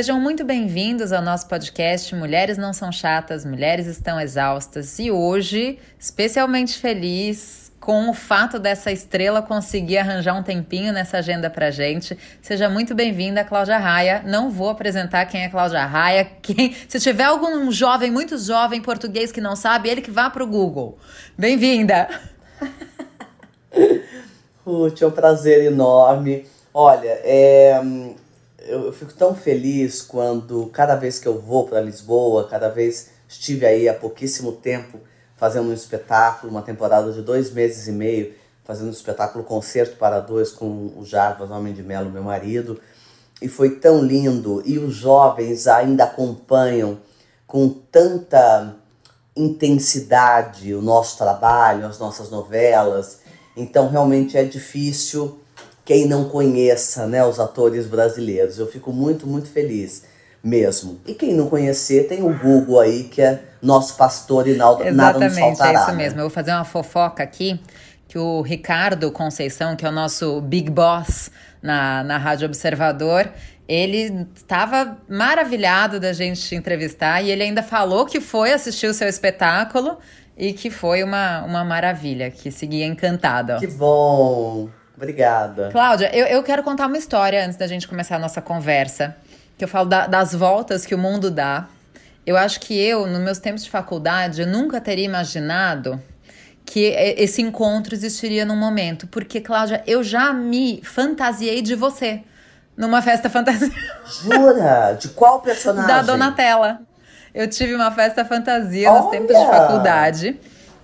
Sejam muito bem-vindos ao nosso podcast Mulheres Não São Chatas, Mulheres Estão Exaustas. E hoje, especialmente feliz com o fato dessa estrela conseguir arranjar um tempinho nessa agenda pra gente. Seja muito bem-vinda, Cláudia Raia. Não vou apresentar quem é Cláudia Raia. Quem... Se tiver algum jovem, muito jovem português que não sabe, ele que vá pro Google. Bem-vinda! Ruth, é um prazer enorme. Olha, é, eu, eu fico tão feliz quando cada vez que eu vou para Lisboa, cada vez estive aí há pouquíssimo tempo fazendo um espetáculo, uma temporada de dois meses e meio, fazendo um espetáculo Concerto para Dois com o Jarbas Homem de Melo, meu marido. E foi tão lindo. E os jovens ainda acompanham com tanta intensidade o nosso trabalho, as nossas novelas. Então realmente é difícil quem não conheça né, os atores brasileiros. Eu fico muito, muito feliz mesmo. E quem não conhecer, tem o Google aí, que é nosso pastor e nada, nada nos faltará. é isso né? mesmo. Eu vou fazer uma fofoca aqui, que o Ricardo Conceição, que é o nosso big boss na, na Rádio Observador, ele estava maravilhado da gente te entrevistar e ele ainda falou que foi assistir o seu espetáculo e que foi uma, uma maravilha, que seguia encantado. Que bom! Obrigada. Cláudia, eu, eu quero contar uma história antes da gente começar a nossa conversa, que eu falo da, das voltas que o mundo dá. Eu acho que eu, nos meus tempos de faculdade, eu nunca teria imaginado que esse encontro existiria num momento. Porque, Cláudia, eu já me fantasiei de você numa festa fantasia. Jura? De qual personagem? Da Donatella. Eu tive uma festa fantasia Olha! nos tempos de faculdade.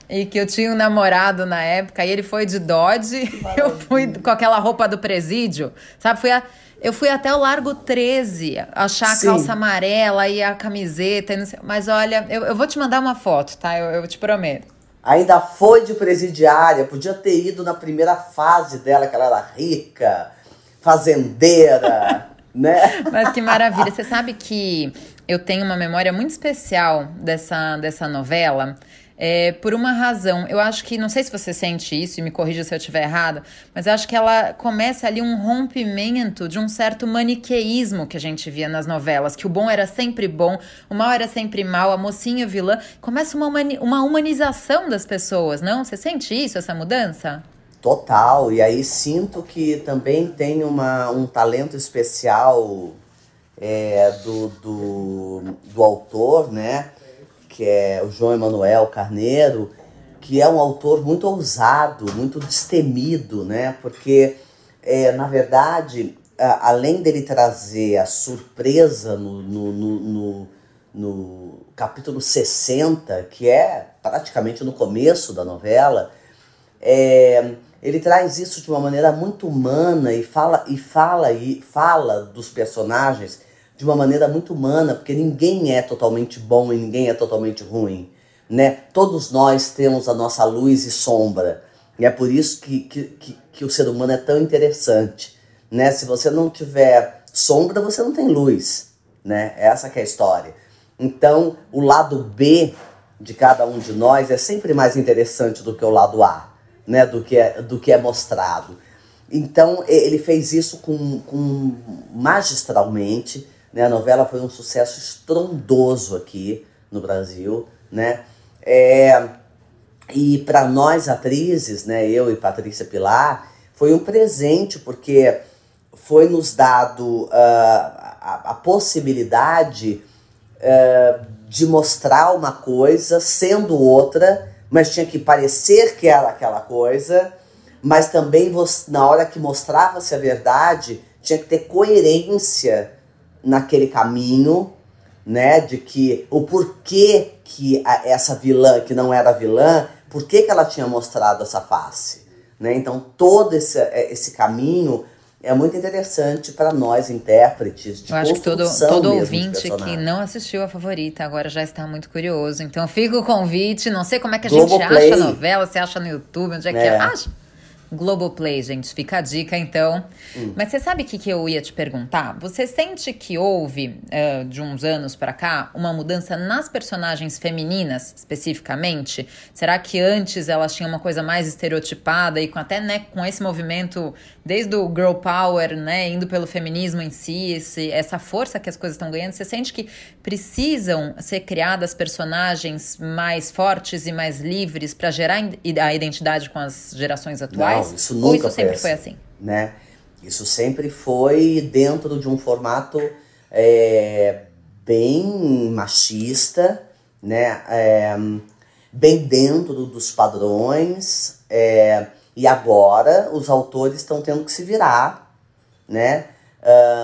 E que eu tinha um namorado na época, e ele foi de Dodge, eu fui com aquela roupa do presídio, sabe? Fui a, eu fui até o Largo 13 achar a Sim. calça amarela e a camiseta, e sei, mas olha, eu, eu vou te mandar uma foto, tá? Eu, eu te prometo. Ainda foi de presidiária, podia ter ido na primeira fase dela, que ela era rica, fazendeira, né? Mas que maravilha. Você sabe que eu tenho uma memória muito especial dessa, dessa novela. É, por uma razão. Eu acho que, não sei se você sente isso, e me corrija se eu estiver errado, mas eu acho que ela começa ali um rompimento de um certo maniqueísmo que a gente via nas novelas, que o bom era sempre bom, o mal era sempre mal, a mocinha vilã. Começa uma, uma humanização das pessoas, não? Você sente isso, essa mudança? Total, e aí sinto que também tem uma, um talento especial é, do, do, do autor, né? Que é o João Emanuel Carneiro, que é um autor muito ousado, muito destemido, né? Porque, é, na verdade, além dele trazer a surpresa no, no, no, no, no capítulo 60, que é praticamente no começo da novela, é, ele traz isso de uma maneira muito humana e fala e fala e fala dos personagens de uma maneira muito humana, porque ninguém é totalmente bom e ninguém é totalmente ruim, né? Todos nós temos a nossa luz e sombra, e é por isso que, que, que, que o ser humano é tão interessante, né? Se você não tiver sombra, você não tem luz, né? Essa que é a história. Então, o lado B de cada um de nós é sempre mais interessante do que o lado A, né? Do que é, do que é mostrado. Então, ele fez isso com, com magistralmente, né? A novela foi um sucesso estrondoso aqui no Brasil, né? É, e para nós atrizes, né, eu e Patrícia Pilar, foi um presente porque foi nos dado uh, a, a, possibilidade uh, de mostrar uma coisa sendo outra, mas tinha que parecer que era aquela coisa, mas também na hora que mostrava-se a verdade, tinha que ter coerência naquele caminho, né, de que o porquê que a, essa vilã, que não era vilã, por que, que ela tinha mostrado essa face, né? Então todo esse, é, esse caminho é muito interessante para nós intérpretes de Eu acho que todo, todo ouvinte que não assistiu a favorita agora já está muito curioso. Então fica o convite. Não sei como é que a Globo gente Play. acha a novela, se acha no YouTube, onde é, é. que é. Acha? Globoplay, gente. Fica a dica, então. Hum. Mas você sabe o que, que eu ia te perguntar? Você sente que houve, uh, de uns anos para cá, uma mudança nas personagens femininas, especificamente? Será que antes elas tinham uma coisa mais estereotipada e com até né, com esse movimento, desde o girl power, né, indo pelo feminismo em si, esse, essa força que as coisas estão ganhando, você sente que precisam ser criadas personagens mais fortes e mais livres para gerar a identidade com as gerações atuais? Não, isso nunca Ou isso sempre foi assim? Né? Isso sempre foi dentro de um formato é, bem machista, né? É, bem dentro dos padrões. É, e agora os autores estão tendo que se virar, né?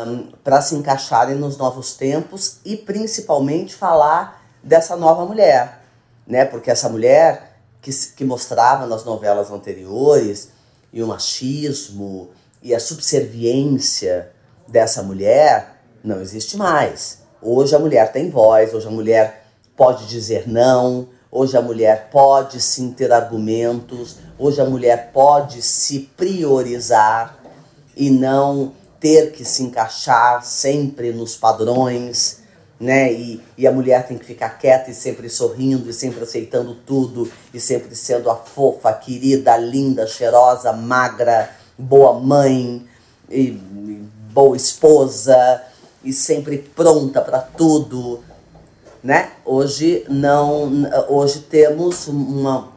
Um, para se encaixarem nos novos tempos e principalmente falar dessa nova mulher, né? Porque essa mulher que, que mostrava nas novelas anteriores e o machismo e a subserviência dessa mulher não existe mais. Hoje a mulher tem voz, hoje a mulher pode dizer não, hoje a mulher pode sim ter argumentos, hoje a mulher pode se priorizar e não ter que se encaixar sempre nos padrões né? E, e a mulher tem que ficar quieta e sempre sorrindo e sempre aceitando tudo e sempre sendo a fofa, querida, linda, cheirosa, magra, boa mãe e, e boa esposa e sempre pronta para tudo, né? Hoje não, hoje temos uma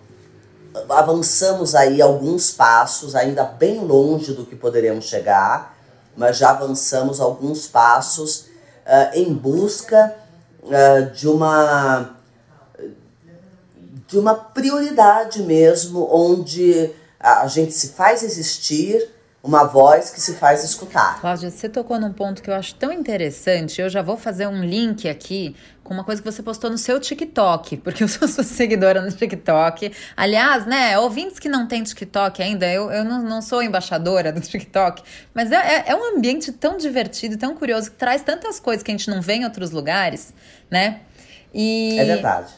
avançamos aí alguns passos, ainda bem longe do que poderemos chegar, mas já avançamos alguns passos uh, em busca uh, de uma de uma prioridade mesmo, onde a gente se faz existir uma voz que se faz escutar. Cláudia, você tocou num ponto que eu acho tão interessante. Eu já vou fazer um link aqui com uma coisa que você postou no seu TikTok, porque eu sou sua seguidora no TikTok. Aliás, né, ouvintes que não têm TikTok ainda, eu, eu não, não sou embaixadora do TikTok, mas é, é, é um ambiente tão divertido, tão curioso, que traz tantas coisas que a gente não vê em outros lugares, né? E... É verdade.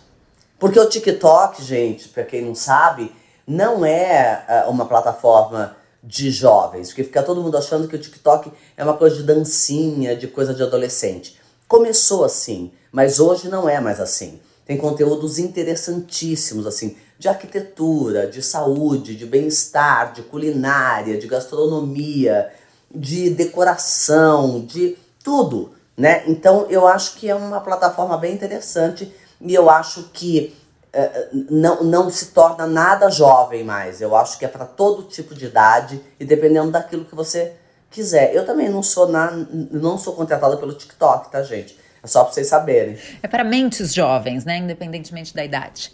Porque o TikTok, gente, para quem não sabe, não é uh, uma plataforma de jovens, porque fica todo mundo achando que o TikTok é uma coisa de dancinha, de coisa de adolescente. Começou assim, mas hoje não é mais assim. Tem conteúdos interessantíssimos, assim, de arquitetura, de saúde, de bem-estar, de culinária, de gastronomia, de decoração, de tudo, né? Então eu acho que é uma plataforma bem interessante e eu acho que não, não se torna nada jovem mais. Eu acho que é para todo tipo de idade e dependendo daquilo que você quiser. Eu também não sou na, não sou contratada pelo TikTok, tá, gente? É só para vocês saberem. É para mentes jovens, né? Independentemente da idade.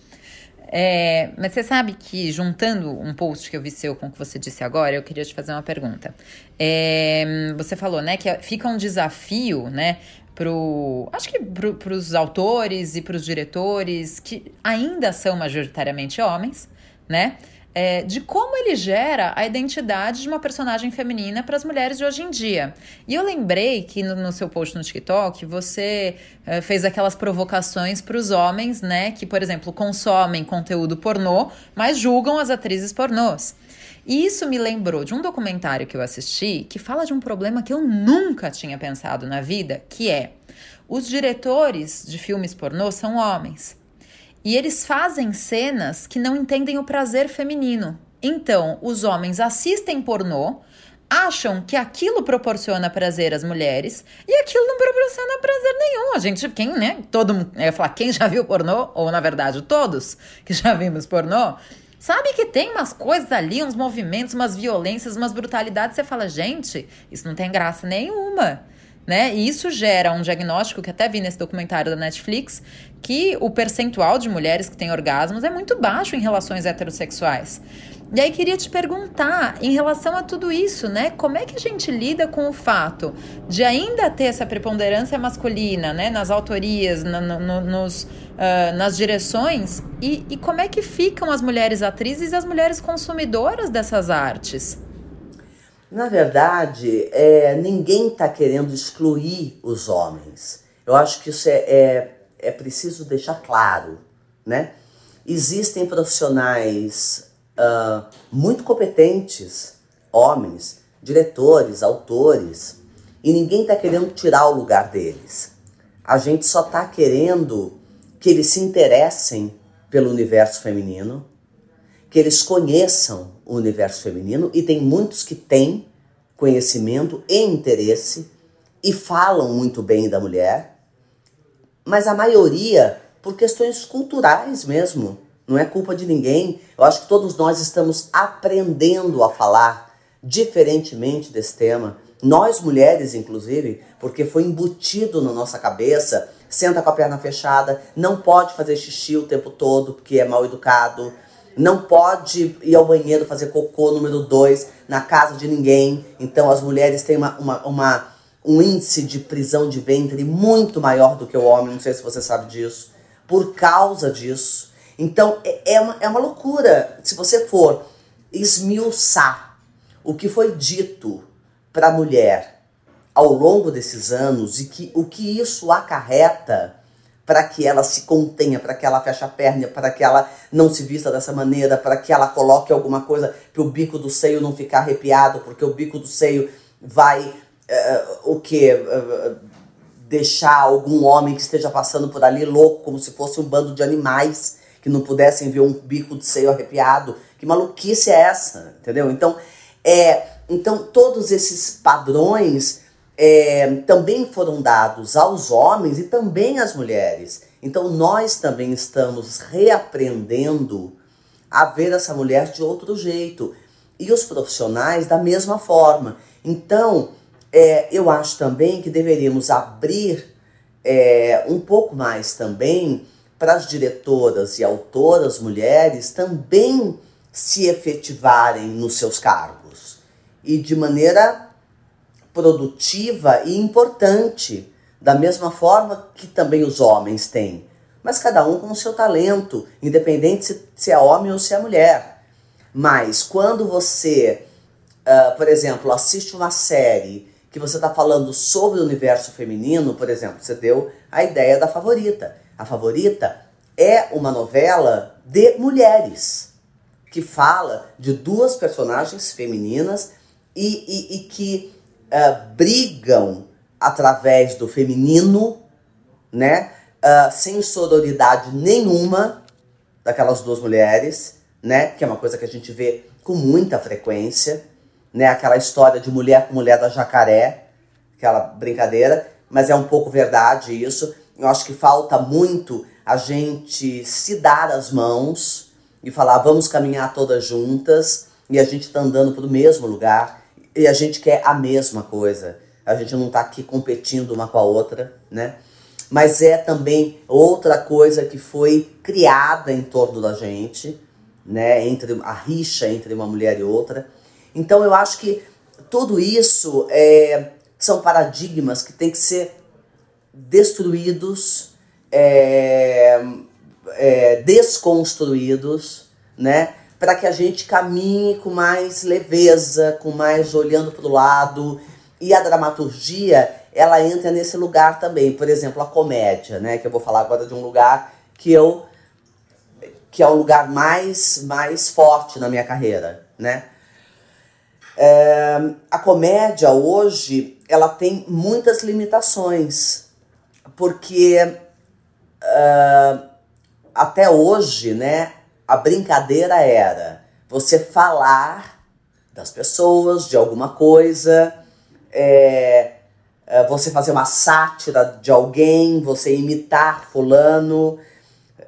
É, mas você sabe que, juntando um post que eu vi seu com o que você disse agora, eu queria te fazer uma pergunta. É, você falou, né, que fica um desafio, né, pro, acho que para os autores e para os diretores, que ainda são majoritariamente homens, né? É, de como ele gera a identidade de uma personagem feminina para as mulheres de hoje em dia. E eu lembrei que no, no seu post no TikTok você é, fez aquelas provocações para os homens, né, que, por exemplo, consomem conteúdo pornô, mas julgam as atrizes pornôs. E isso me lembrou de um documentário que eu assisti que fala de um problema que eu nunca tinha pensado na vida, que é os diretores de filmes pornô são homens. E eles fazem cenas que não entendem o prazer feminino. Então, os homens assistem pornô, acham que aquilo proporciona prazer às mulheres e aquilo não proporciona prazer nenhum. A gente, quem, né? Todo mundo, eu ia falar, quem já viu pornô, ou na verdade todos que já vimos pornô, Sabe que tem umas coisas ali, uns movimentos, umas violências, umas brutalidades. Você fala, gente, isso não tem graça nenhuma. Né? E isso gera um diagnóstico que até vi nesse documentário da Netflix, que o percentual de mulheres que têm orgasmos é muito baixo em relações heterossexuais. E aí queria te perguntar, em relação a tudo isso, né? Como é que a gente lida com o fato de ainda ter essa preponderância masculina, né? Nas autorias, na, no, nos, uh, nas direções, e, e como é que ficam as mulheres atrizes e as mulheres consumidoras dessas artes? Na verdade, é, ninguém está querendo excluir os homens. Eu acho que isso é, é, é preciso deixar claro, né? Existem profissionais uh, muito competentes, homens, diretores, autores, e ninguém está querendo tirar o lugar deles. A gente só está querendo que eles se interessem pelo universo feminino, que eles conheçam o universo feminino, e tem muitos que têm conhecimento e interesse e falam muito bem da mulher, mas a maioria por questões culturais mesmo. Não é culpa de ninguém. Eu acho que todos nós estamos aprendendo a falar diferentemente desse tema. Nós mulheres, inclusive, porque foi embutido na nossa cabeça, senta com a perna fechada, não pode fazer xixi o tempo todo porque é mal educado, não pode ir ao banheiro fazer cocô número dois na casa de ninguém. Então as mulheres têm uma, uma, uma, um índice de prisão de ventre muito maior do que o homem, não sei se você sabe disso, por causa disso. Então é, é, uma, é uma loucura. Se você for esmiuçar o que foi dito para a mulher ao longo desses anos e que o que isso acarreta para que ela se contenha, para que ela feche a perna, para que ela não se vista dessa maneira, para que ela coloque alguma coisa para o bico do seio não ficar arrepiado, porque o bico do seio vai uh, o que uh, deixar algum homem que esteja passando por ali louco, como se fosse um bando de animais que não pudessem ver um bico de seio arrepiado. Que maluquice é essa, entendeu? Então, é, então todos esses padrões é, também foram dados aos homens e também às mulheres. Então nós também estamos reaprendendo a ver essa mulher de outro jeito. E os profissionais da mesma forma. Então, é, eu acho também que deveríamos abrir é, um pouco mais também para as diretoras e autoras mulheres também se efetivarem nos seus cargos. E de maneira produtiva e importante, da mesma forma que também os homens têm. Mas cada um com o seu talento, independente se, é homem ou se é mulher. Mas quando você, uh, por exemplo, assiste uma série que você está falando sobre o universo feminino, por exemplo, você deu a ideia da favorita. A favorita é uma novela de mulheres que fala de duas personagens femininas e, e, e que uh, brigam através do feminino, né? Uh, sem sororidade nenhuma daquelas duas mulheres, né? Que é uma coisa que a gente vê com muita frequência, né? Aquela história de mulher com mulher da jacaré, aquela brincadeira, mas é um pouco verdade isso. Eu acho que falta muito a gente se dar as mãos e falar vamos caminhar todas juntas e a gente tá andando para o mesmo lugar e a gente quer a mesma coisa. A gente não está aqui competindo uma com a outra, né? Mas é também outra coisa que foi criada em torno da gente, né? Entre a rixa entre uma mulher e outra. Então eu acho que tudo isso é, são paradigmas que têm que ser destruídos, é, é, desconstruídos, né? Para que a gente caminhe com mais leveza, com mais olhando para o lado. E a dramaturgia, ela entra nesse lugar também. Por exemplo, a comédia, né? Que eu vou falar agora de um lugar que eu que é o lugar mais mais forte na minha carreira, né? É, a comédia hoje ela tem muitas limitações porque uh, até hoje, né? A brincadeira era você falar das pessoas, de alguma coisa, é, é, você fazer uma sátira de alguém, você imitar fulano.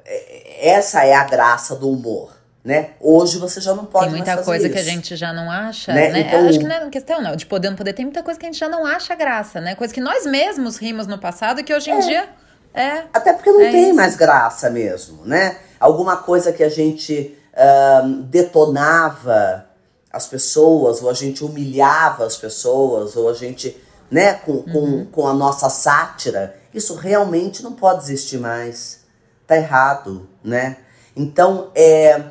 É, essa é a graça do humor. Né? Hoje você já não pode Tem muita coisa isso. que a gente já não acha, né? né? Então, acho que não é questão não, de poder não poder. Tem muita coisa que a gente já não acha graça, né? Coisa que nós mesmos rimos no passado e que hoje em é. dia é. Até porque não é tem isso. mais graça mesmo, né? Alguma coisa que a gente uh, detonava as pessoas, ou a gente humilhava as pessoas, ou a gente, né, com, com, uhum. com a nossa sátira, isso realmente não pode existir mais. Tá errado, né? Então, é.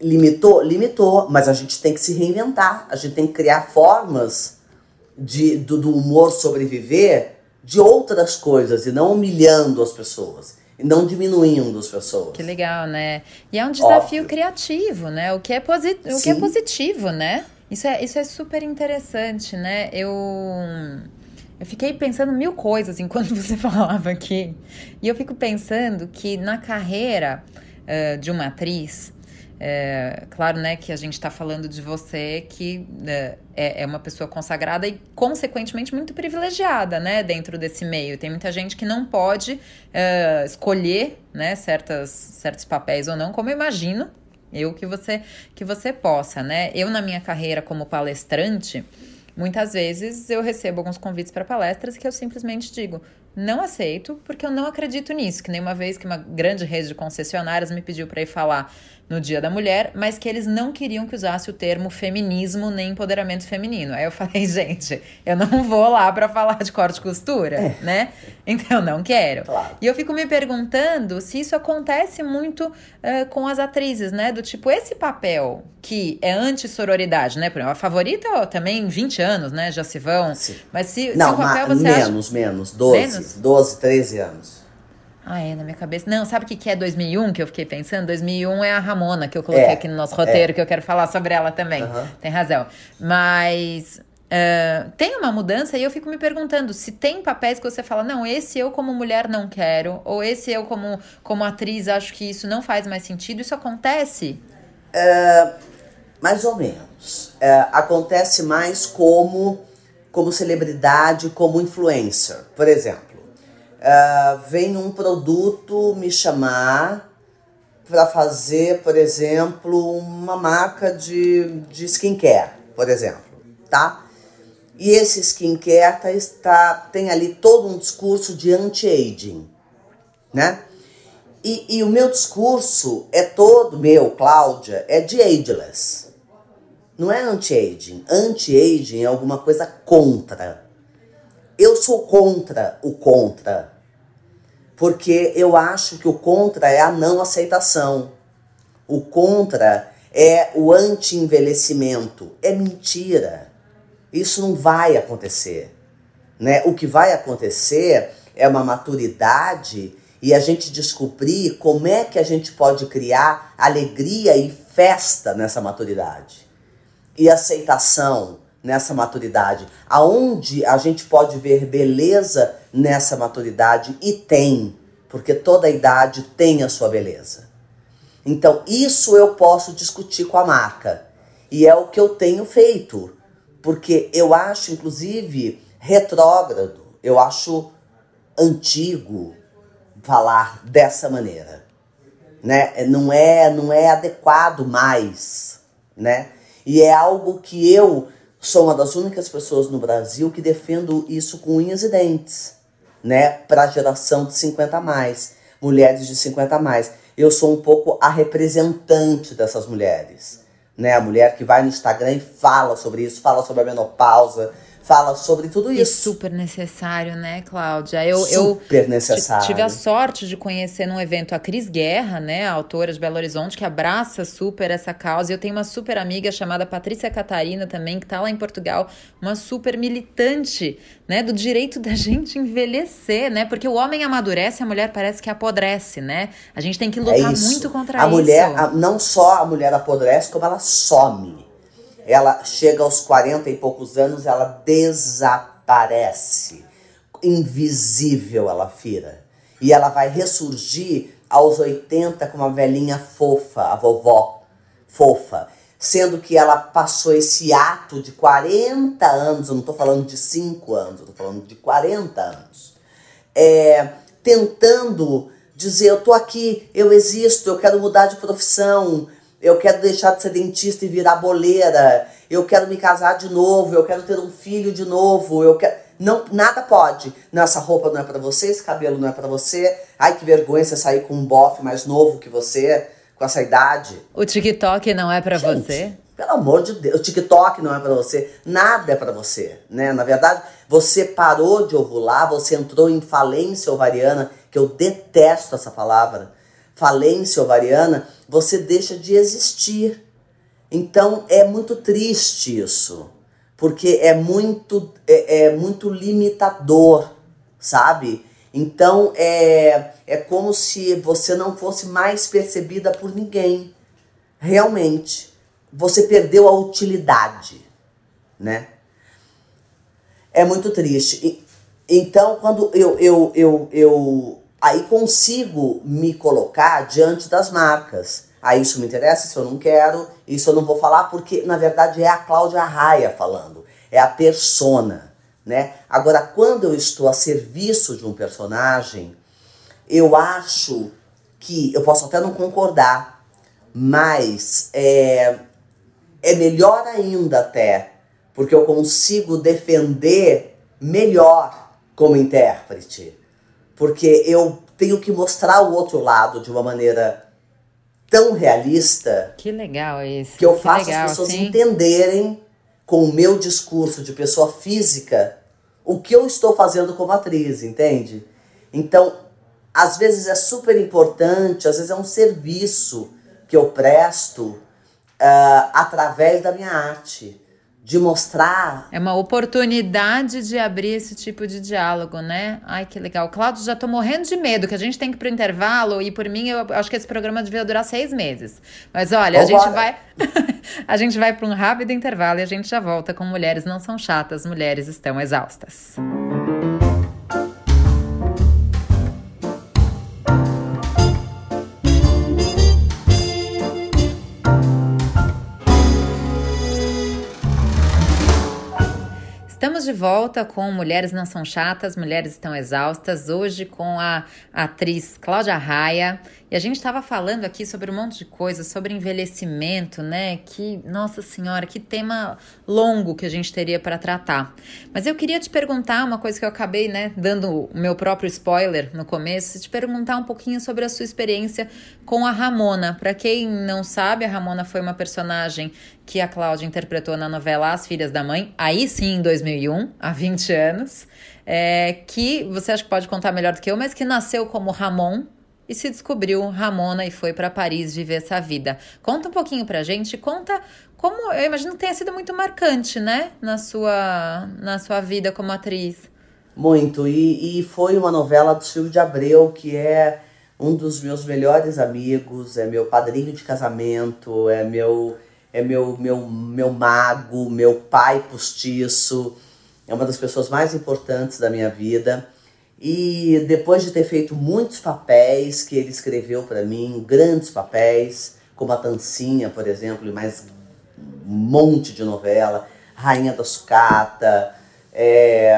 Limitou? Limitou, mas a gente tem que se reinventar, a gente tem que criar formas de, do, do humor sobreviver de outras coisas e não humilhando as pessoas. E não diminuindo as pessoas. Que legal, né? E é um desafio Óbvio. criativo, né? O que é, posi o que é positivo, né? Isso é, isso é super interessante, né? Eu, eu fiquei pensando mil coisas enquanto você falava aqui. E eu fico pensando que na carreira uh, de uma atriz, é, claro, né, que a gente está falando de você que é, é, uma pessoa consagrada e, consequentemente, muito privilegiada, né, dentro desse meio. Tem muita gente que não pode é, escolher, né, certas, certos papéis ou não, como eu imagino eu que você que você possa, né? Eu na minha carreira como palestrante, muitas vezes eu recebo alguns convites para palestras que eu simplesmente digo: não aceito, porque eu não acredito nisso. Que nem uma vez que uma grande rede de concessionárias me pediu para ir falar no Dia da Mulher, mas que eles não queriam que usasse o termo feminismo nem empoderamento feminino. Aí eu falei, gente, eu não vou lá para falar de corte e costura, é. né? Então eu não quero. Claro. E eu fico me perguntando se isso acontece muito uh, com as atrizes, né? Do tipo, esse papel que é anti-sororidade, né? Por exemplo, a favorita ó, também 20 anos, né? Já se vão. Sim. Mas se, não, se o papel você menos, acha... menos, 12, menos? 12, 13 anos. Ah, é, na minha cabeça. Não, sabe o que, que é 2001 que eu fiquei pensando? 2001 é a Ramona, que eu coloquei é, aqui no nosso roteiro, é. que eu quero falar sobre ela também. Uhum. Tem razão. Mas. Uh, tem uma mudança e eu fico me perguntando se tem papéis que você fala, não, esse eu como mulher não quero, ou esse eu como, como atriz acho que isso não faz mais sentido. Isso acontece? É, mais ou menos. É, acontece mais como, como celebridade, como influencer. Por exemplo, uh, vem um produto me chamar para fazer, por exemplo, uma marca de, de skincare, por exemplo, tá? E esse skincare tá, está, tem ali todo um discurso de anti-aging, né? E, e o meu discurso é todo, meu, Cláudia, é de ageless. Não é anti-aging. Anti-aging é alguma coisa contra. Eu sou contra o contra, porque eu acho que o contra é a não aceitação. O contra é o anti-envelhecimento. É mentira. Isso não vai acontecer. Né? O que vai acontecer é uma maturidade e a gente descobrir como é que a gente pode criar alegria e festa nessa maturidade. E aceitação nessa maturidade, aonde a gente pode ver beleza nessa maturidade e tem, porque toda idade tem a sua beleza. Então, isso eu posso discutir com a marca. E é o que eu tenho feito, porque eu acho inclusive retrógrado, eu acho antigo falar dessa maneira, né? Não é, não é adequado mais, né? E é algo que eu sou uma das únicas pessoas no Brasil que defendo isso com unhas e dentes, né? Para a geração de 50 a mais, mulheres de 50 a mais. Eu sou um pouco a representante dessas mulheres, né? A mulher que vai no Instagram e fala sobre isso, fala sobre a menopausa, fala sobre tudo isso. É super necessário, né, Cláudia? Eu, super eu necessário. tive a sorte de conhecer num evento a Cris Guerra, né, a autora de Belo Horizonte, que abraça super essa causa. E eu tenho uma super amiga chamada Patrícia Catarina também, que tá lá em Portugal, uma super militante, né, do direito da gente envelhecer, né? Porque o homem amadurece, a mulher parece que apodrece, né? A gente tem que lutar é muito contra a isso. Mulher, a, não só a mulher apodrece, como ela some ela chega aos 40 e poucos anos, ela desaparece. Invisível ela vira. E ela vai ressurgir aos 80 com uma velhinha fofa, a vovó fofa. Sendo que ela passou esse ato de 40 anos, eu não estou falando de 5 anos, eu estou falando de 40 anos, é, tentando dizer: eu estou aqui, eu existo, eu quero mudar de profissão, eu quero deixar de ser dentista e virar boleira, eu quero me casar de novo, eu quero ter um filho de novo, eu quero. Não, nada pode. Não, essa roupa não é para você, esse cabelo não é para você. Ai, que vergonha você sair com um bofe mais novo que você, com essa idade. O TikTok não é para você? Pelo amor de Deus, o TikTok não é para você, nada é para você, né? Na verdade, você parou de ovular, você entrou em falência ovariana, que eu detesto essa palavra falência ovariana, você deixa de existir. Então é muito triste isso, porque é muito, é, é muito limitador, sabe? Então é, é como se você não fosse mais percebida por ninguém. Realmente. Você perdeu a utilidade, né? É muito triste. E, então, quando eu, eu, eu, eu aí consigo me colocar diante das marcas. Aí ah, isso me interessa, isso eu não quero, isso eu não vou falar, porque na verdade é a Cláudia Raia falando, é a persona, né? Agora, quando eu estou a serviço de um personagem, eu acho que, eu posso até não concordar, mas é, é melhor ainda até, porque eu consigo defender melhor como intérprete. Porque eu tenho que mostrar o outro lado de uma maneira tão realista. Que legal isso. Que eu que faço legal, as pessoas sim. entenderem com o meu discurso de pessoa física o que eu estou fazendo como atriz, entende? Então, às vezes é super importante, às vezes é um serviço que eu presto uh, através da minha arte. De mostrar. É uma oportunidade de abrir esse tipo de diálogo, né? Ai, que legal. Cláudio, já tô morrendo de medo, que a gente tem que ir pro intervalo, e por mim, eu acho que esse programa devia durar seis meses. Mas olha, a gente vai. a gente vai para um rápido intervalo e a gente já volta com Mulheres Não São Chatas, Mulheres Estão Exaustas. Estamos de volta com Mulheres Não São Chatas, Mulheres Estão Exaustas, hoje com a atriz Cláudia Raia. E a gente estava falando aqui sobre um monte de coisas, sobre envelhecimento, né? Que, nossa senhora, que tema longo que a gente teria para tratar. Mas eu queria te perguntar uma coisa que eu acabei, né, dando o meu próprio spoiler no começo, te perguntar um pouquinho sobre a sua experiência com a Ramona. Para quem não sabe, a Ramona foi uma personagem que a Cláudia interpretou na novela As Filhas da Mãe, aí sim em 2001, há 20 anos, é, que você acha que pode contar melhor do que eu, mas que nasceu como Ramon e se descobriu Ramona e foi para Paris viver essa vida. Conta um pouquinho pra gente, conta como, eu imagino que tenha sido muito marcante, né, na sua, na sua vida como atriz. Muito, e, e foi uma novela do Silvio de Abreu, que é um dos meus melhores amigos, é meu padrinho de casamento, é meu é meu, meu, meu mago, meu pai postiço, é uma das pessoas mais importantes da minha vida. E depois de ter feito muitos papéis que ele escreveu para mim, grandes papéis, como a Tancinha, por exemplo, e mais um monte de novela, Rainha da Sucata, é,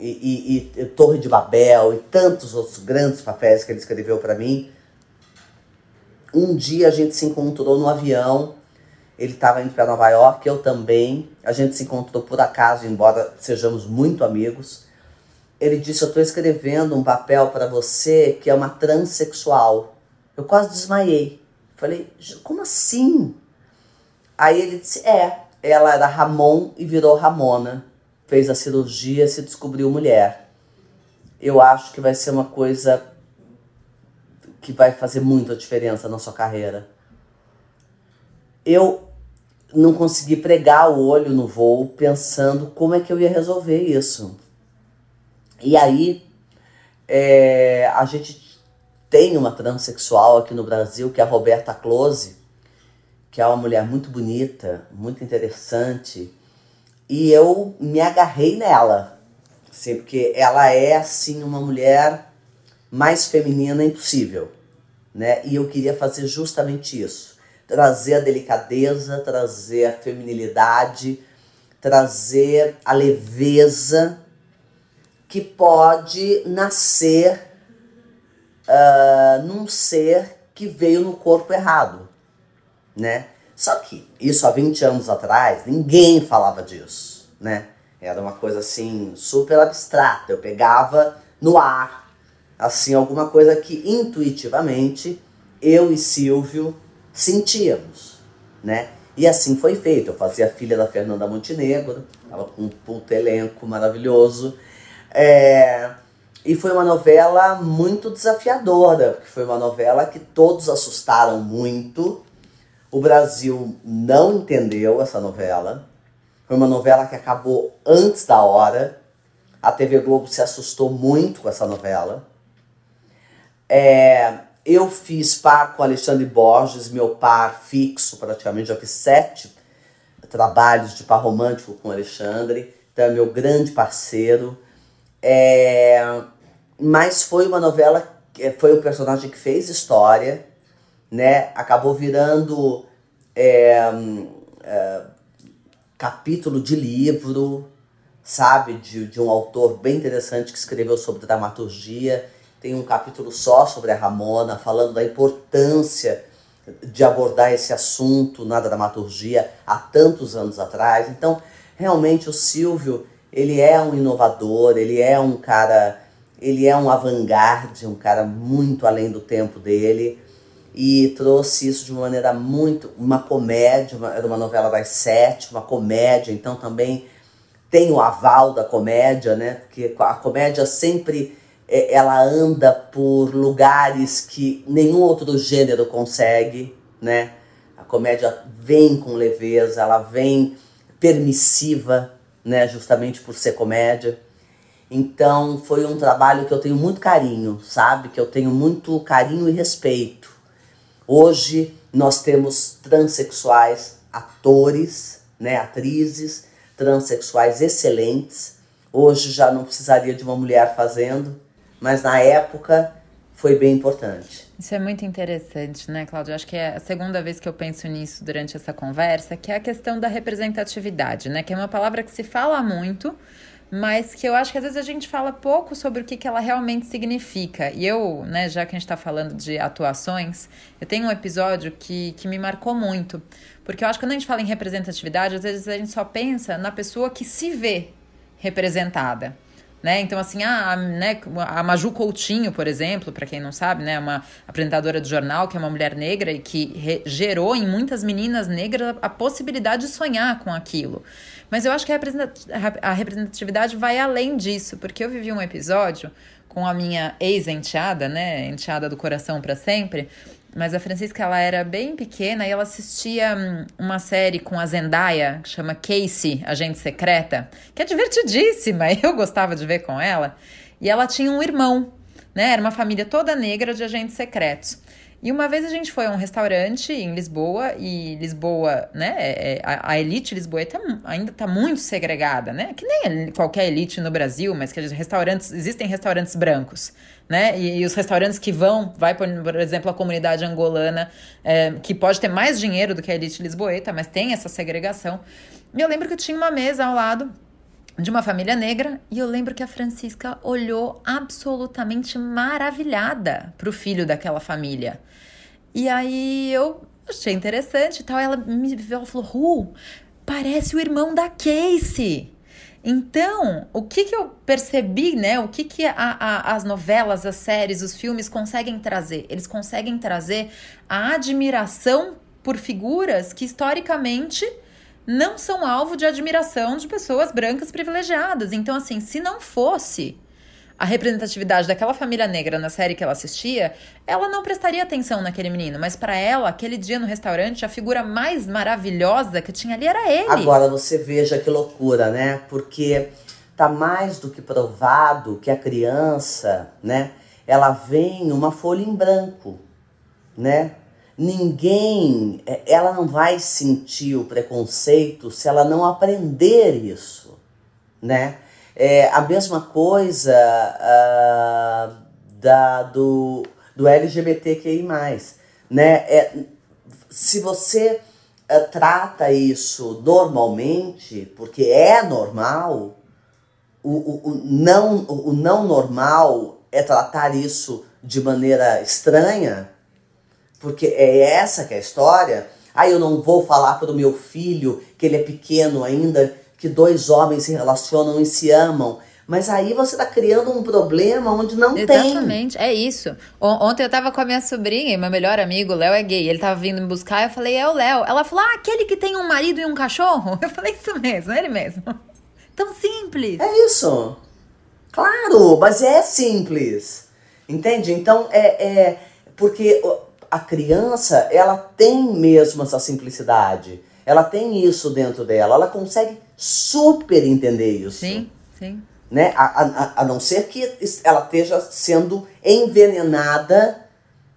e, e, e, Torre de Babel e tantos outros grandes papéis que ele escreveu para mim. Um dia a gente se encontrou no avião ele estava indo para Nova York, eu também. A gente se encontrou por acaso, embora sejamos muito amigos. Ele disse: Eu estou escrevendo um papel para você que é uma transexual. Eu quase desmaiei. Falei: Como assim? Aí ele disse: É, ela era Ramon e virou Ramona. Fez a cirurgia, se descobriu mulher. Eu acho que vai ser uma coisa que vai fazer muita diferença na sua carreira. Eu não consegui pregar o olho no voo pensando como é que eu ia resolver isso. E aí, é, a gente tem uma transexual aqui no Brasil, que é a Roberta Close, que é uma mulher muito bonita, muito interessante, e eu me agarrei nela, assim, porque ela é assim uma mulher mais feminina impossível, né? E eu queria fazer justamente isso trazer a delicadeza, trazer a feminilidade, trazer a leveza que pode nascer uh, num ser que veio no corpo errado, né? Só que isso há 20 anos atrás, ninguém falava disso, né? Era uma coisa assim super abstrata. Eu pegava no ar, assim, alguma coisa que intuitivamente eu e Silvio sentíamos, né? E assim foi feito. Eu fazia a filha da Fernanda Montenegro, tava com um puto elenco maravilhoso. É... E foi uma novela muito desafiadora, porque foi uma novela que todos assustaram muito. O Brasil não entendeu essa novela. Foi uma novela que acabou antes da hora. A TV Globo se assustou muito com essa novela. É, eu fiz par com Alexandre Borges, meu par fixo, praticamente. Já fiz sete trabalhos de par romântico com Alexandre. Então é meu grande parceiro. É, mas foi uma novela, foi um personagem que fez história, né? Acabou virando é, é, capítulo de livro, sabe? De, de um autor bem interessante que escreveu sobre dramaturgia. Tem um capítulo só sobre a Ramona, falando da importância de abordar esse assunto na dramaturgia há tantos anos atrás. Então, realmente o Silvio, ele é um inovador, ele é um cara, ele é um avant-garde, um cara muito além do tempo dele e trouxe isso de uma maneira muito, uma comédia, uma, era uma novela das sete, uma comédia, então também tem o aval da comédia, né? Porque a comédia sempre ela anda por lugares que nenhum outro gênero consegue, né? A comédia vem com leveza, ela vem permissiva, né? Justamente por ser comédia. Então foi um trabalho que eu tenho muito carinho, sabe? Que eu tenho muito carinho e respeito. Hoje nós temos transexuais atores, né? Atrizes transexuais excelentes. Hoje já não precisaria de uma mulher fazendo mas na época foi bem importante. Isso é muito interessante, né, Cláudia? Acho que é a segunda vez que eu penso nisso durante essa conversa, que é a questão da representatividade, né? Que é uma palavra que se fala muito, mas que eu acho que às vezes a gente fala pouco sobre o que, que ela realmente significa. E eu, né, já que a gente está falando de atuações, eu tenho um episódio que, que me marcou muito. Porque eu acho que quando a gente fala em representatividade, às vezes a gente só pensa na pessoa que se vê representada né? Então, assim, a, a, né, a Maju Coutinho, por exemplo, para quem não sabe, né, uma apresentadora do jornal, que é uma mulher negra e que gerou em muitas meninas negras a possibilidade de sonhar com aquilo. Mas eu acho que a, a representatividade vai além disso, porque eu vivi um episódio com a minha ex-enteada, né, enteada do coração para sempre, mas a Francisca, ela era bem pequena e ela assistia hum, uma série com a Zendaya, que chama Casey, Agente Secreta, que é divertidíssima, eu gostava de ver com ela. E ela tinha um irmão, né? Era uma família toda negra de agentes secretos. E uma vez a gente foi a um restaurante em Lisboa, e Lisboa, né, é, é, a, elite lisboeta ainda está muito segregada, né? Que nem qualquer elite no Brasil, mas que restaurantes, existem restaurantes brancos, né? E, e os restaurantes que vão, vai, por, por exemplo, a comunidade angolana, é, que pode ter mais dinheiro do que a elite lisboeta, mas tem essa segregação. E eu lembro que tinha uma mesa ao lado de uma família negra e eu lembro que a Francisca olhou absolutamente maravilhada para o filho daquela família. E aí eu achei interessante e tal. Ela me viu, ela falou: Ru, parece o irmão da Casey. Então, o que, que eu percebi, né? O que, que a, a, as novelas, as séries, os filmes conseguem trazer? Eles conseguem trazer a admiração por figuras que historicamente não são alvo de admiração de pessoas brancas privilegiadas. Então, assim, se não fosse a representatividade daquela família negra na série que ela assistia, ela não prestaria atenção naquele menino. Mas para ela, aquele dia no restaurante, a figura mais maravilhosa que tinha ali era ele. Agora você veja que loucura, né? Porque tá mais do que provado que a criança, né? Ela vem uma folha em branco, né? Ninguém, é, ela não vai sentir o preconceito se ela não aprender isso, né? É a mesma coisa uh, da, do, do LGBTQI+, né? É, se você uh, trata isso normalmente, porque é normal, o, o, o, não, o não normal é tratar isso de maneira estranha, porque é essa que é a história. Ah, eu não vou falar para o meu filho que ele é pequeno ainda, que dois homens se relacionam e se amam. Mas aí você está criando um problema onde não Exatamente, tem. Exatamente, é isso. Ontem eu tava com a minha sobrinha e meu melhor amigo, o Léo, é gay. Ele tava vindo me buscar, eu falei, é o Léo. Ela falou, ah, aquele que tem um marido e um cachorro? Eu falei, isso mesmo, é ele mesmo. Tão simples. É isso. Claro, mas é simples. Entende? Então, é, é porque a criança, ela tem mesmo essa simplicidade. Ela tem isso dentro dela. Ela consegue super entender isso. Sim, sim. né? A, a, a não ser que ela esteja sendo envenenada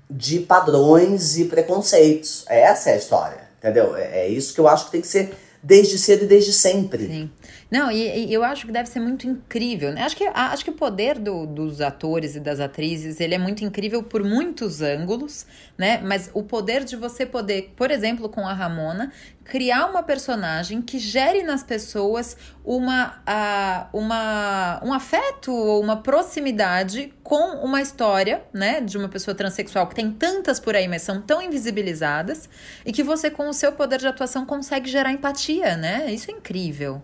de padrões e preconceitos. Essa é a história, entendeu? É, é isso que eu acho que tem que ser desde cedo e desde sempre. Sim. Não, e, e, eu acho que deve ser muito incrível. Né? Acho que, acho que o poder do, dos atores e das atrizes, ele é muito incrível por muitos ângulos, né? Mas o poder de você poder, por exemplo, com a Ramona, criar uma personagem que gere nas pessoas uma, uh, uma, um afeto ou uma proximidade com uma história, né? De uma pessoa transexual que tem tantas por aí, mas são tão invisibilizadas, e que você, com o seu poder de atuação, consegue gerar empatia, né? Isso é incrível.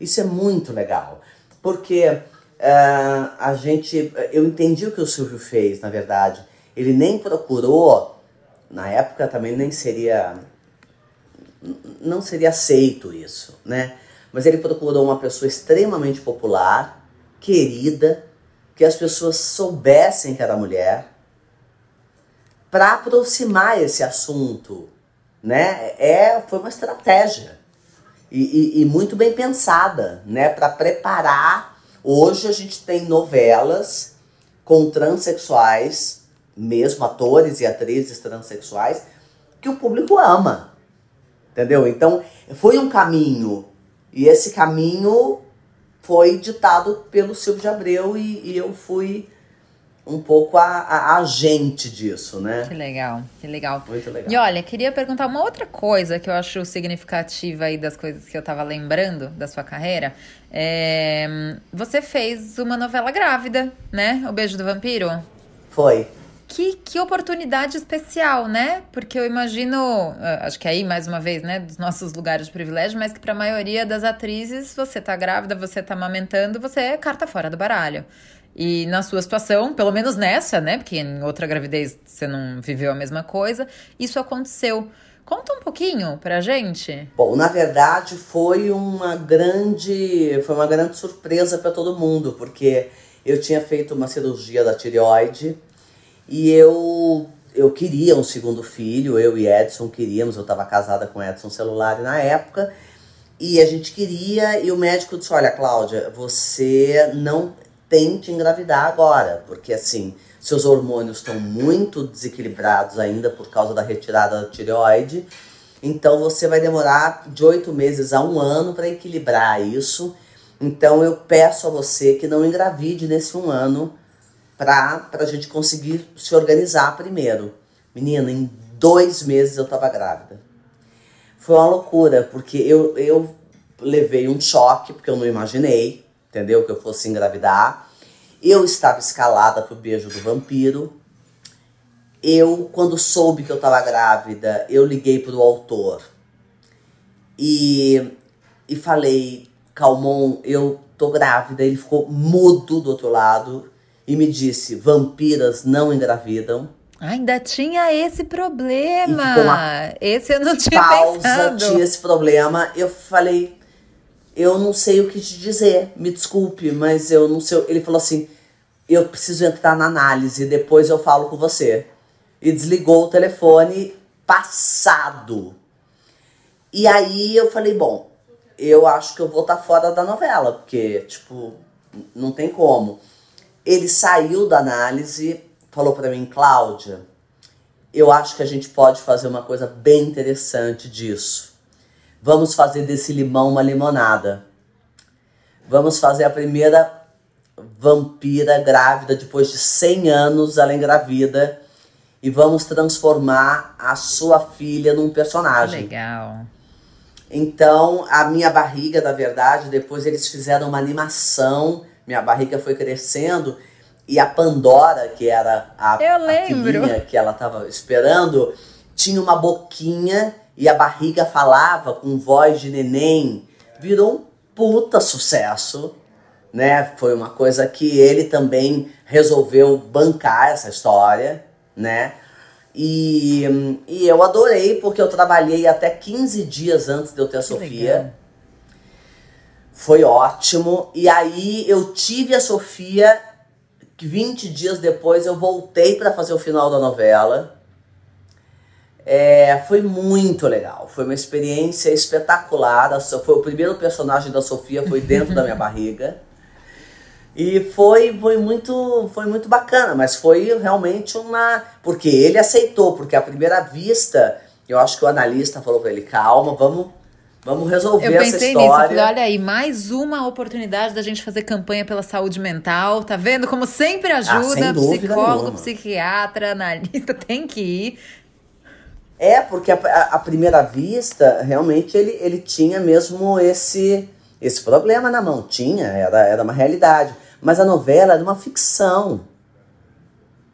Isso é muito legal, porque uh, a gente, eu entendi o que o Silvio fez, na verdade. Ele nem procurou, na época também nem seria, não seria aceito isso, né? Mas ele procurou uma pessoa extremamente popular, querida, que as pessoas soubessem que era mulher, para aproximar esse assunto, né? É, foi uma estratégia e, e, e muito bem pensada, né? Para preparar. Hoje a gente tem novelas com transexuais, mesmo atores e atrizes transexuais, que o público ama. Entendeu? Então, foi um caminho. E esse caminho foi ditado pelo Silvio de Abreu e, e eu fui um pouco a, a, agente disso, né? Que legal, que legal. Muito legal. E olha, queria perguntar uma outra coisa que eu acho significativa aí das coisas que eu tava lembrando da sua carreira. É, você fez uma novela grávida, né? O Beijo do Vampiro? Foi. Que, que oportunidade especial, né? Porque eu imagino, ah, acho que aí, mais uma vez, né, dos nossos lugares de privilégio, mas que para a maioria das atrizes, você tá grávida, você tá amamentando, você é carta fora do baralho. E na sua situação, pelo menos nessa, né? Porque em outra gravidez você não viveu a mesma coisa, isso aconteceu. Conta um pouquinho pra gente. Bom, na verdade foi uma grande, foi uma grande surpresa para todo mundo, porque eu tinha feito uma cirurgia da tireoide e eu eu queria um segundo filho, eu e Edson queríamos, eu estava casada com Edson Celular na época, e a gente queria, e o médico disse: Olha, Cláudia, você não tente engravidar agora, porque assim, seus hormônios estão muito desequilibrados ainda por causa da retirada da tireoide. Então você vai demorar de oito meses a um ano para equilibrar isso. Então eu peço a você que não engravide nesse um ano para a gente conseguir se organizar primeiro. Menina, em dois meses eu estava grávida. Foi uma loucura, porque eu, eu levei um choque, porque eu não imaginei entendeu? Que eu fosse engravidar. Eu estava escalada pro beijo do vampiro. Eu, quando soube que eu estava grávida, eu liguei pro autor e, e falei, Calmon, eu tô grávida. Ele ficou mudo do outro lado e me disse: vampiras não engravidam. Ainda tinha esse problema. esse eu não tinha pausa, pensado. Tinha esse problema. Eu falei, eu não sei o que te dizer, me desculpe, mas eu não sei. Ele falou assim: eu preciso entrar na análise, depois eu falo com você. E desligou o telefone passado. E aí eu falei: bom, eu acho que eu vou estar tá fora da novela, porque, tipo, não tem como. Ele saiu da análise, falou para mim, Cláudia, eu acho que a gente pode fazer uma coisa bem interessante disso Vamos fazer desse limão uma limonada. Vamos fazer a primeira vampira grávida depois de 100 anos ela engravida e vamos transformar a sua filha num personagem. Legal. Então, a minha barriga, na verdade, depois eles fizeram uma animação, minha barriga foi crescendo e a Pandora, que era a, a filhinha que ela estava esperando, tinha uma boquinha e a barriga falava com voz de neném, virou um puta sucesso, né? Foi uma coisa que ele também resolveu bancar essa história, né? E, e eu adorei porque eu trabalhei até 15 dias antes de eu ter a Sofia. Legal. Foi ótimo. E aí eu tive a Sofia, 20 dias depois eu voltei para fazer o final da novela. É, foi muito legal, foi uma experiência espetacular. Foi o primeiro personagem da Sofia, foi dentro da minha barriga. E foi, foi, muito, foi muito bacana, mas foi realmente uma. Porque ele aceitou, porque à primeira vista, eu acho que o analista falou para ele: calma, vamos, vamos resolver eu essa pensei história. Nisso, eu falei, olha aí, mais uma oportunidade da gente fazer campanha pela saúde mental, tá vendo? Como sempre ajuda, ah, psicólogo, nenhuma. psiquiatra, analista, tem que ir. É, porque à primeira vista, realmente ele, ele tinha mesmo esse esse problema na mão. Tinha, era, era uma realidade. Mas a novela era uma ficção.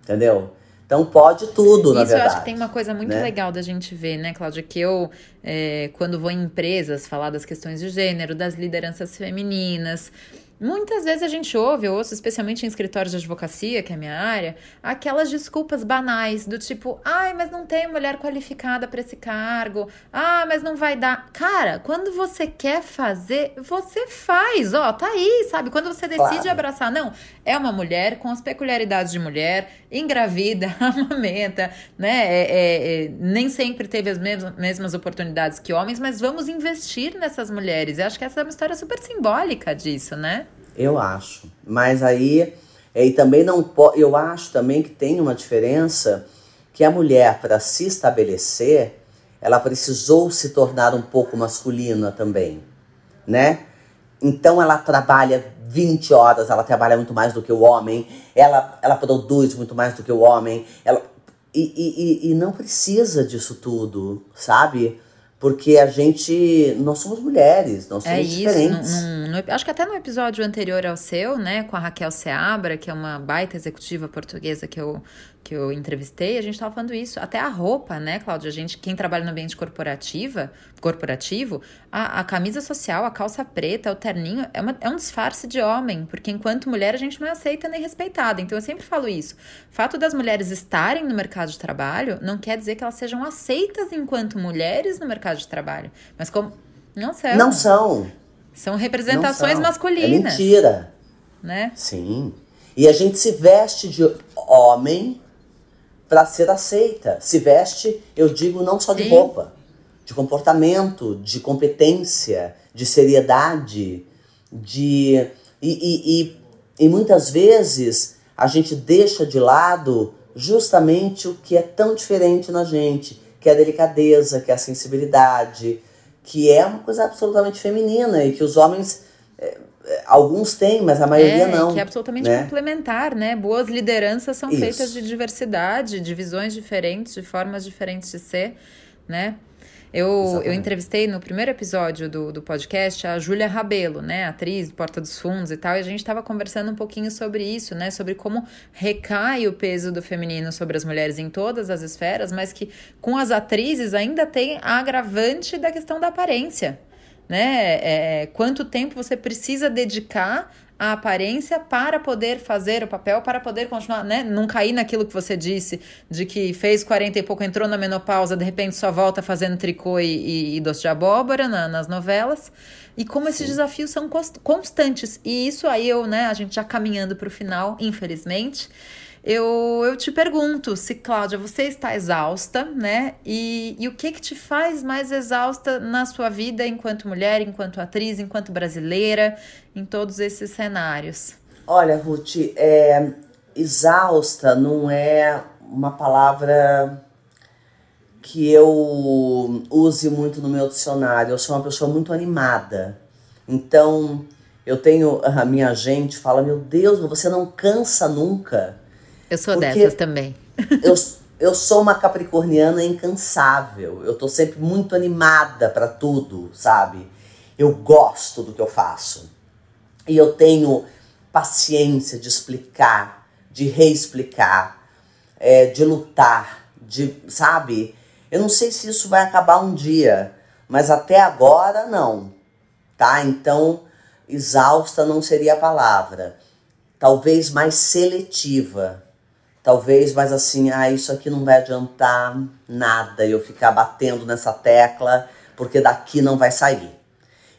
Entendeu? Então pode tudo, na Isso verdade. eu acho que tem uma coisa muito né? legal da gente ver, né, Cláudia? Que eu, é, quando vou em empresas falar das questões de gênero, das lideranças femininas, Muitas vezes a gente ouve, eu ouço, especialmente em escritórios de advocacia, que é a minha área, aquelas desculpas banais do tipo, ai, mas não tem mulher qualificada para esse cargo, ah, mas não vai dar. Cara, quando você quer fazer, você faz, ó, tá aí, sabe? Quando você decide Claro. abraçar, não, é uma mulher com as peculiaridades de mulher, engravida, amamenta, né? É, é, é, nem sempre teve as mesmas, mesmas oportunidades que homens, mas vamos investir nessas mulheres. Eu acho que essa é uma história super simbólica disso, né? Eu acho. Mas aí, é, e também não pode. Eu acho também que tem uma diferença que a mulher, para se estabelecer, ela precisou se tornar um pouco masculina também, né? Então ela trabalha 20 horas, ela trabalha muito mais do que o homem, ela, ela produz muito mais do que o homem, ela, e, e, e- não precisa disso tudo, sabe? Porque a gente. Nós somos mulheres, nós somos É isso. diferentes. num- num- acho que até no episódio anterior ao seu, né, com a Raquel Seabra, que é uma baita executiva portuguesa que eu, que eu entrevistei, a gente tava falando isso. Até a roupa, né, Cláudia? A gente, quem trabalha no ambiente corporativa, corporativo, a, a camisa social, a calça preta, o terninho, é, uma- é um disfarce de homem, porque enquanto mulher a gente não é aceita nem respeitada. Então eu sempre falo isso. Fato das mulheres estarem no mercado de trabalho não quer dizer que elas sejam aceitas enquanto mulheres no mercado de trabalho. Mas como. Não são. Não são. São representações são. masculinas. É mentira. Né? Sim. E a gente se veste de homem para ser aceita. Se veste, eu digo, não só de Sim. roupa, de comportamento, de competência, de seriedade, de. E, e, e, e muitas vezes a gente deixa de lado justamente o que é tão diferente na gente, que é a delicadeza, que é a sensibilidade, que é uma coisa absolutamente feminina e que os homens. Alguns têm, mas a maioria é, não. que é absolutamente né? complementar, né? Boas lideranças são Isso. feitas de diversidade, de visões diferentes, de formas diferentes de ser, né? Eu, eu entrevistei no primeiro episódio do, do podcast a Júlia Rabelo, né? Atriz do Porta dos Fundos e tal, e a gente estava conversando um pouquinho sobre isso, né? Sobre como recai o peso do feminino sobre as mulheres em todas as esferas, mas que com as atrizes ainda tem a agravante da questão da aparência, né? É, quanto tempo você precisa dedicar à aparência para poder fazer o papel, para poder continuar, né? Não cair naquilo que você disse, de que fez 40 e pouco, entrou na menopausa, de repente só volta fazendo tricô e, e, e doce de abóbora na- nas novelas. E como esses desafios são cons- constantes. E isso aí eu, né, a gente já caminhando para o final, infelizmente. Eu, eu te pergunto se, Cláudia, você está exausta, né? E, e o que que te faz mais exausta na sua vida enquanto mulher, enquanto atriz, enquanto brasileira, em todos esses cenários? Olha, Ruth, é, exausta não é uma palavra que eu use muito no meu dicionário. Eu sou uma pessoa muito animada. Então, eu tenho. A minha gente fala: Meu Deus, você não cansa nunca. Eu sou Porque- dessas também. eu, eu sou uma capricorniana incansável. Eu tô sempre muito animada pra tudo, sabe? Eu gosto do que eu faço. E eu tenho paciência de explicar, de reexplicar, é, de lutar, de, sabe? Eu não sei se isso vai acabar um dia, mas até agora não, tá? Então, exausta não seria a palavra. Talvez mais seletiva. Talvez mais assim, ah, isso aqui não vai adiantar nada eu ficar batendo nessa tecla, porque daqui não vai sair.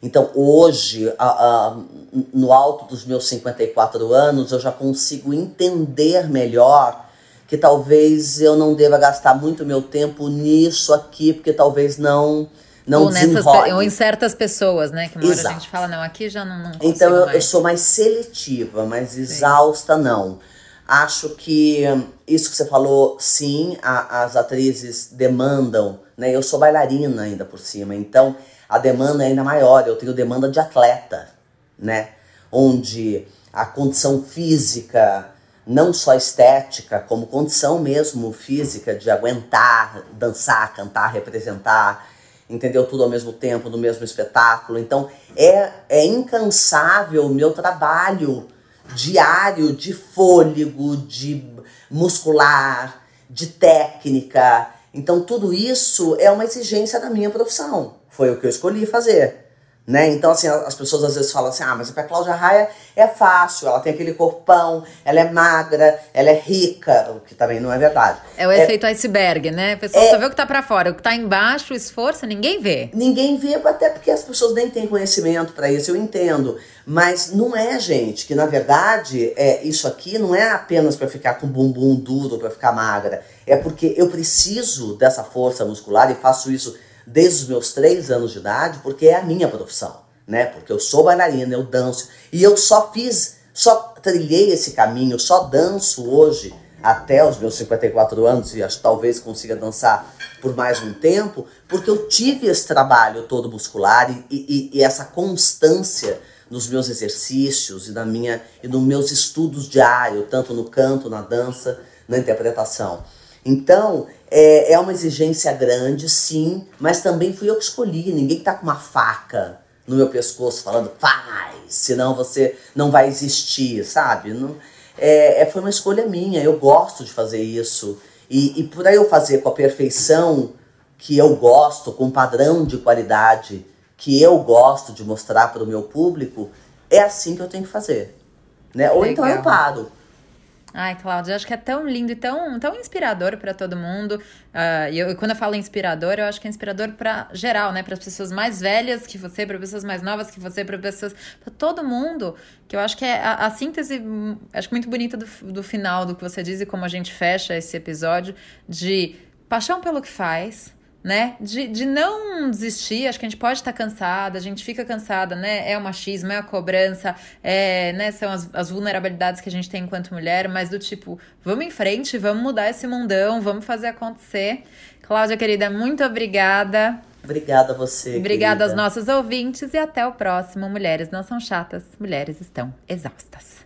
Então hoje, a- a- no alto dos meus 54 anos, eu já consigo entender melhor que talvez eu não deva gastar muito meu tempo nisso aqui, porque talvez não não ou, nessas, ou em certas pessoas, né? Que uma hora a Exato. gente fala, não, aqui já não, não Então eu, eu sou mais seletiva, mas exausta não. Acho que isso que você falou, sim, a- as atrizes demandam, né? Eu sou bailarina ainda por cima, então a demanda é ainda maior. Eu tenho demanda de atleta, né? Onde a condição física, não só estética, como condição mesmo física de aguentar, dançar, cantar, representar, entendeu? Tudo ao mesmo tempo, no mesmo espetáculo. Então é, é incansável o meu trabalho diário de fôlego, de muscular, de técnica. Então tudo isso é uma exigência da minha profissão. Foi o que eu escolhi fazer. Né? Então, assim, as pessoas às vezes falam assim: ah, mas pra Cláudia Raia é fácil, ela tem aquele corpão, ela é magra, ela é rica, o que também não é verdade. É o efeito iceberg, né? A pessoa só vê o que tá pra fora. O que tá embaixo, o esforço, ninguém vê. Ninguém vê, até porque as pessoas nem têm conhecimento para isso, eu entendo. Mas não é, gente, que na verdade é isso aqui não é apenas para ficar com bumbum duro, para ficar magra. É porque eu preciso dessa força muscular e faço isso desde os meus três anos de idade, porque é a minha profissão, né? Porque eu sou bailarina, eu danço e eu só fiz, só trilhei esse caminho, só danço hoje até os meus 54 anos e acho talvez consiga dançar por mais um tempo, porque eu tive esse trabalho todo muscular e, e, e essa constância nos meus exercícios e na minha e nos meus estudos diários, tanto no canto, na dança, na interpretação. Então, é, é uma exigência grande, sim, mas também fui eu que escolhi. Ninguém tá com uma faca no meu pescoço falando faz, senão você não vai existir, sabe? Não, é, é, foi uma escolha minha, eu gosto de fazer isso. E, e por aí eu fazer com a perfeição que eu gosto, com um padrão de qualidade que eu gosto de mostrar para o meu público, é assim que eu tenho que fazer. Né? Ou então eu paro. Ai, Cláudia, acho que é tão lindo e tão, tão inspirador para todo mundo. Ah, e quando eu falo inspirador, eu acho que é inspirador para geral, né? Para as pessoas mais velhas que você, para pessoas mais novas que você, para pessoas. para todo mundo. Que eu acho que é a, a síntese, hum, acho muito bonita do, do final do que você diz e como a gente fecha esse episódio de paixão pelo que faz, né? De, de não desistir, acho que a gente pode estar cansada, a gente fica cansada, né? É o machismo, é a cobrança, é, né? São as, as vulnerabilidades que a gente tem enquanto mulher, mas do tipo, vamos em frente, vamos mudar esse mundão, vamos fazer acontecer. Cláudia, querida, muito obrigada. Obrigada a você. Obrigada aos querida. nossos ouvintes e até o próximo. Mulheres não são chatas, mulheres estão exaustas.